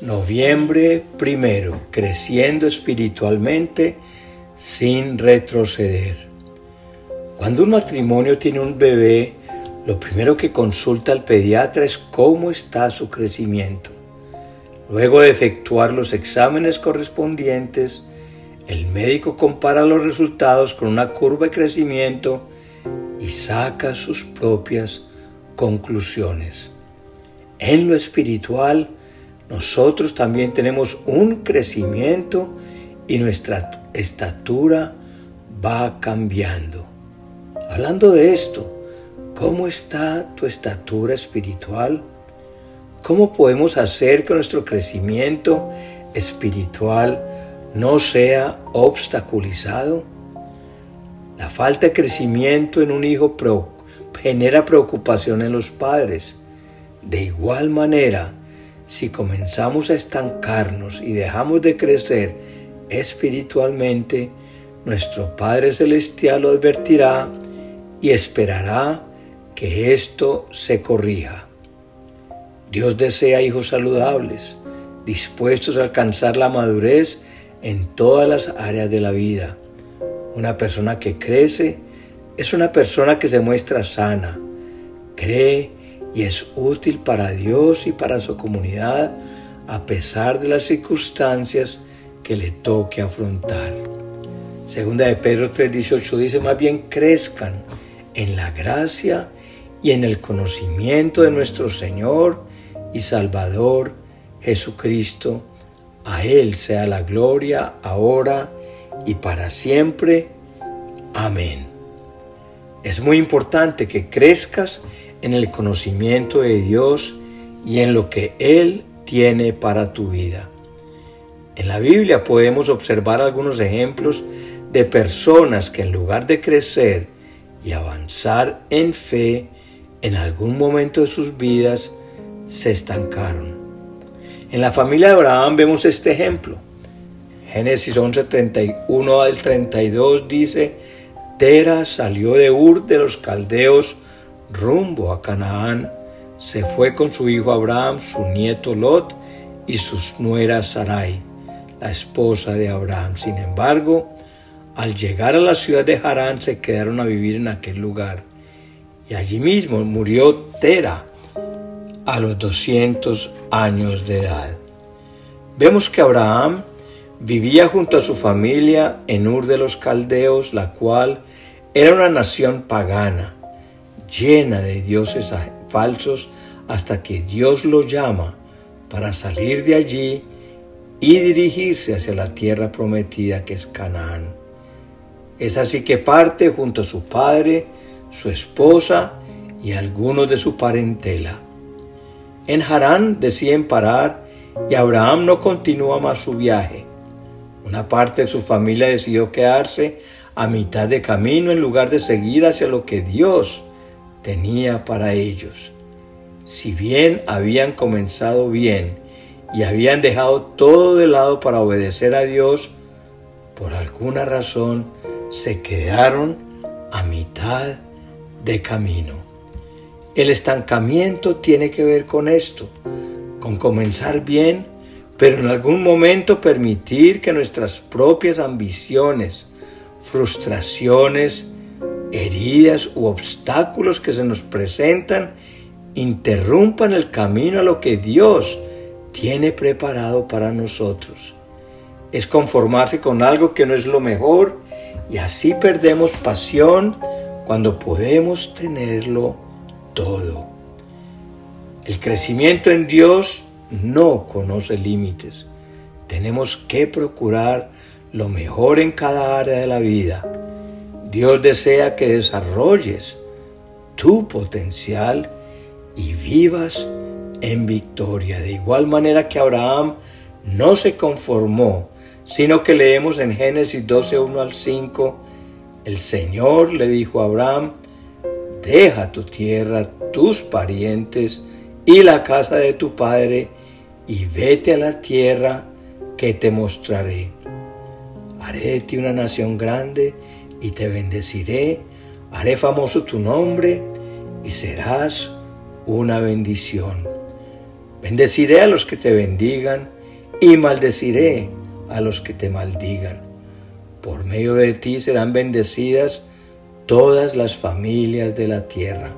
Noviembre primero, creciendo espiritualmente sin retroceder. Cuando un matrimonio tiene un bebé, lo primero que consulta al pediatra es cómo está su crecimiento. Luego de efectuar los exámenes correspondientes, el médico compara los resultados con una curva de crecimiento y saca sus propias conclusiones. En lo espiritual, nosotros también tenemos un crecimiento y nuestra estatura va cambiando. Hablando de esto, ¿cómo está tu estatura espiritual? ¿Cómo podemos hacer que nuestro crecimiento espiritual no sea obstaculizado? La falta de crecimiento en un hijo genera preocupación en los padres. De igual manera, si comenzamos a estancarnos y dejamos de crecer espiritualmente, nuestro Padre Celestial lo advertirá y esperará que esto se corrija. Dios desea hijos saludables, dispuestos a alcanzar la madurez en todas las áreas de la vida. Una persona que crece es una persona que se muestra sana, cree y es útil para Dios y para su comunidad a pesar de las circunstancias que le toque afrontar. Segunda de Pedro 3:18 dice, más bien crezcan en la gracia y en el conocimiento de nuestro Señor y Salvador Jesucristo. A Él sea la gloria ahora y para siempre. Amén. Es muy importante que crezcas en el conocimiento de Dios y en lo que Él tiene para tu vida. En la Biblia podemos observar algunos ejemplos de personas que en lugar de crecer y avanzar en fe, en algún momento de sus vidas se estancaron. En la familia de Abraham vemos este ejemplo. Génesis 11, 31 al 32 dice, Tera salió de Ur de los caldeos rumbo a Canaán, se fue con su hijo Abraham, su nieto Lot y sus nueras Sarai, la esposa de Abraham. Sin embargo, al llegar a la ciudad de Harán se quedaron a vivir en aquel lugar. Y allí mismo murió Tera a los 200 años de edad. Vemos que Abraham vivía junto a su familia en Ur de los Caldeos, la cual era una nación pagana llena de dioses falsos hasta que Dios lo llama para salir de allí y dirigirse hacia la tierra prometida que es Canaán. Es así que parte junto a su padre, su esposa y algunos de su parentela. En Harán deciden parar y Abraham no continúa más su viaje. Una parte de su familia decidió quedarse a mitad de camino en lugar de seguir hacia lo que Dios tenía para ellos. Si bien habían comenzado bien y habían dejado todo de lado para obedecer a Dios, por alguna razón se quedaron a mitad de camino. El estancamiento tiene que ver con esto, con comenzar bien, pero en algún momento permitir que nuestras propias ambiciones, frustraciones, heridas u obstáculos que se nos presentan interrumpan el camino a lo que Dios tiene preparado para nosotros. Es conformarse con algo que no es lo mejor y así perdemos pasión cuando podemos tenerlo todo. El crecimiento en Dios no conoce límites. Tenemos que procurar lo mejor en cada área de la vida Dios desea que desarrolles tu potencial y vivas en victoria. De igual manera que Abraham no se conformó, sino que leemos en Génesis 12, 1 al 5, el Señor le dijo a Abraham, deja tu tierra, tus parientes y la casa de tu padre y vete a la tierra que te mostraré. Haré de ti una nación grande y te bendeciré, haré famoso tu nombre y serás una bendición. Bendeciré a los que te bendigan y maldeciré a los que te maldigan. Por medio de ti serán bendecidas todas las familias de la tierra.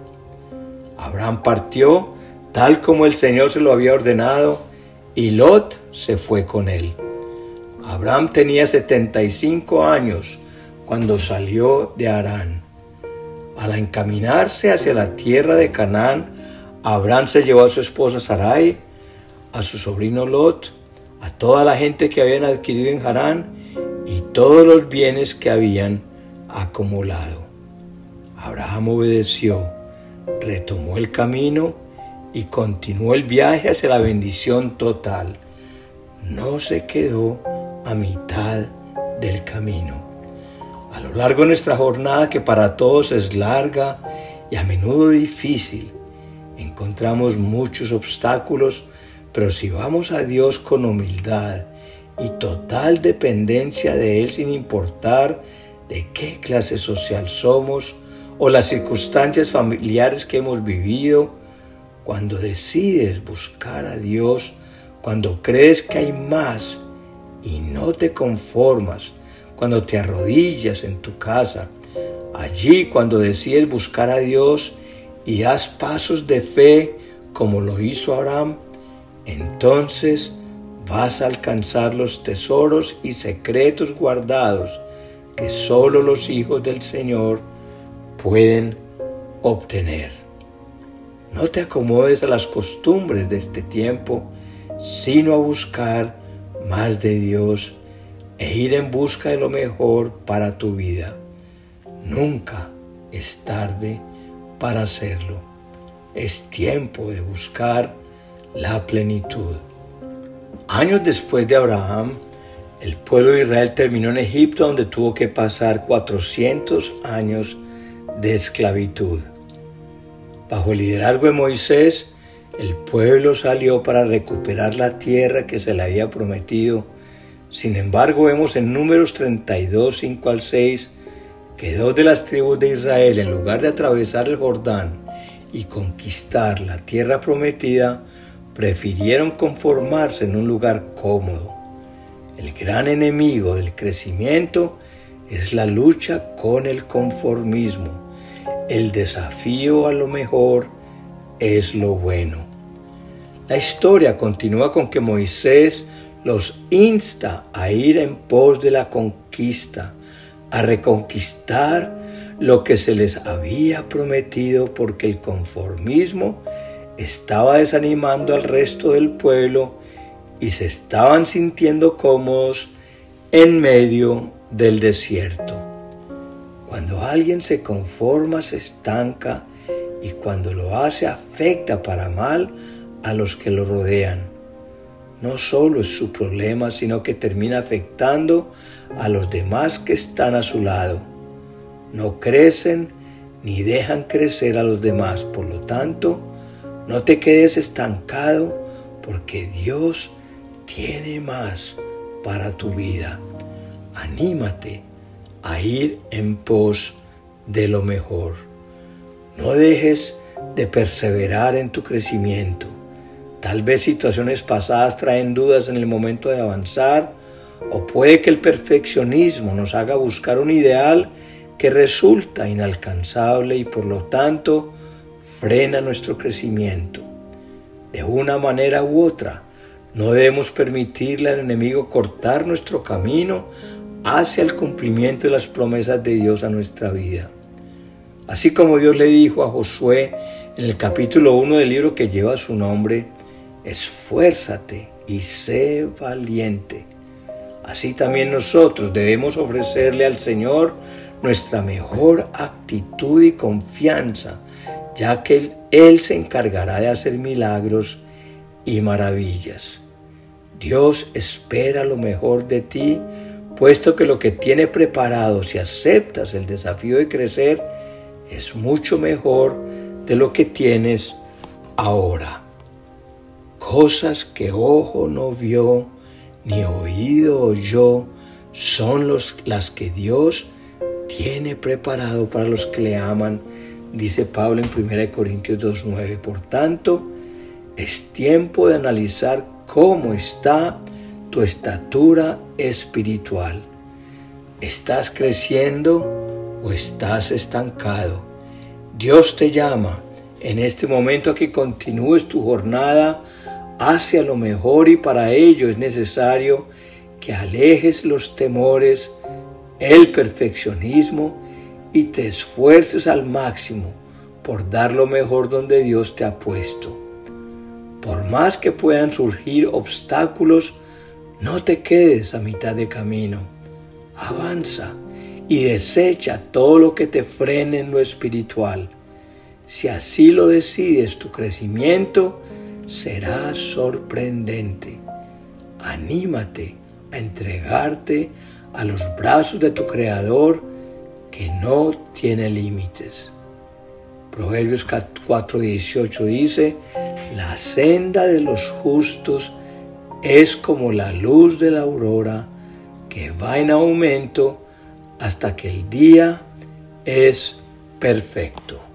Abraham partió tal como el Señor se lo había ordenado y Lot se fue con él. Abraham tenía 75 años cuando salió de Harán. Al encaminarse hacia la tierra de Canaán, Abraham se llevó a su esposa Sarai, a su sobrino Lot, a toda la gente que habían adquirido en Harán y todos los bienes que habían acumulado. Abraham obedeció, retomó el camino y continuó el viaje hacia la bendición total. No se quedó a mitad del camino. A lo largo de nuestra jornada, que para todos es larga y a menudo difícil, encontramos muchos obstáculos pero si vamos a Dios con humildad y total dependencia de Él sin importar de qué clase social somos o las circunstancias familiares que hemos vivido, cuando decides buscar a Dios, cuando crees que hay más y no te conformas, cuando te arrodillas en tu casa, allí cuando decides buscar a Dios y das pasos de fe como lo hizo Abraham, entonces vas a alcanzar los tesoros y secretos guardados que solo los hijos del Señor pueden obtener. No te acomodes a las costumbres de este tiempo, sino a buscar más de Dios e ir en busca de lo mejor para tu vida. Nunca es tarde para hacerlo. Es tiempo de buscar la plenitud. Años después de Abraham, el pueblo de Israel terminó en Egipto donde tuvo que pasar 400 años de esclavitud. Bajo el liderazgo de Moisés, el pueblo salió para recuperar la tierra que se le había prometido. Sin embargo, vemos en números 32, 5 al 6, que dos de las tribus de Israel, en lugar de atravesar el Jordán y conquistar la tierra prometida, prefirieron conformarse en un lugar cómodo. El gran enemigo del crecimiento es la lucha con el conformismo. El desafío a lo mejor es lo bueno. La historia continúa con que Moisés los insta a ir en pos de la conquista, a reconquistar lo que se les había prometido porque el conformismo estaba desanimando al resto del pueblo y se estaban sintiendo cómodos en medio del desierto. Cuando alguien se conforma, se estanca y cuando lo hace afecta para mal a los que lo rodean. No solo es su problema, sino que termina afectando a los demás que están a su lado. No crecen ni dejan crecer a los demás. Por lo tanto, no te quedes estancado porque Dios tiene más para tu vida. Anímate a ir en pos de lo mejor. No dejes de perseverar en tu crecimiento. Tal vez situaciones pasadas traen dudas en el momento de avanzar o puede que el perfeccionismo nos haga buscar un ideal que resulta inalcanzable y por lo tanto frena nuestro crecimiento. De una manera u otra, no debemos permitirle al enemigo cortar nuestro camino hacia el cumplimiento de las promesas de Dios a nuestra vida. Así como Dios le dijo a Josué en el capítulo 1 del libro que lleva su nombre, esfuérzate y sé valiente. Así también nosotros debemos ofrecerle al Señor nuestra mejor actitud y confianza ya que él, se encargará de hacer milagros y maravillas. Dios espera lo mejor de ti, puesto que lo que tiene preparado, si aceptas el desafío de crecer, es mucho mejor de lo que tienes ahora. Cosas que ojo no vio, ni oído oyó, son los, las que Dios tiene preparado para los que le aman dice Pablo en 1 Corintios 2.9. Por tanto, Es tiempo de analizar cómo está tu estatura espiritual. ¿Estás creciendo o estás estancado? Dios te llama en este momento a que continúes tu jornada hacia lo mejor y para ello es necesario que alejes los temores, el perfeccionismo y te esfuerces al máximo por dar lo mejor donde Dios te ha puesto. Por más que puedan surgir obstáculos, no te quedes a mitad de camino. Avanza y desecha todo lo que te frene en lo espiritual. Si así lo decides, tu crecimiento será sorprendente. Anímate a entregarte a los brazos de tu Creador que no tiene límites. Proverbios 4:18 dice, la senda de los justos es como la luz de la aurora que va en aumento hasta que el día es perfecto.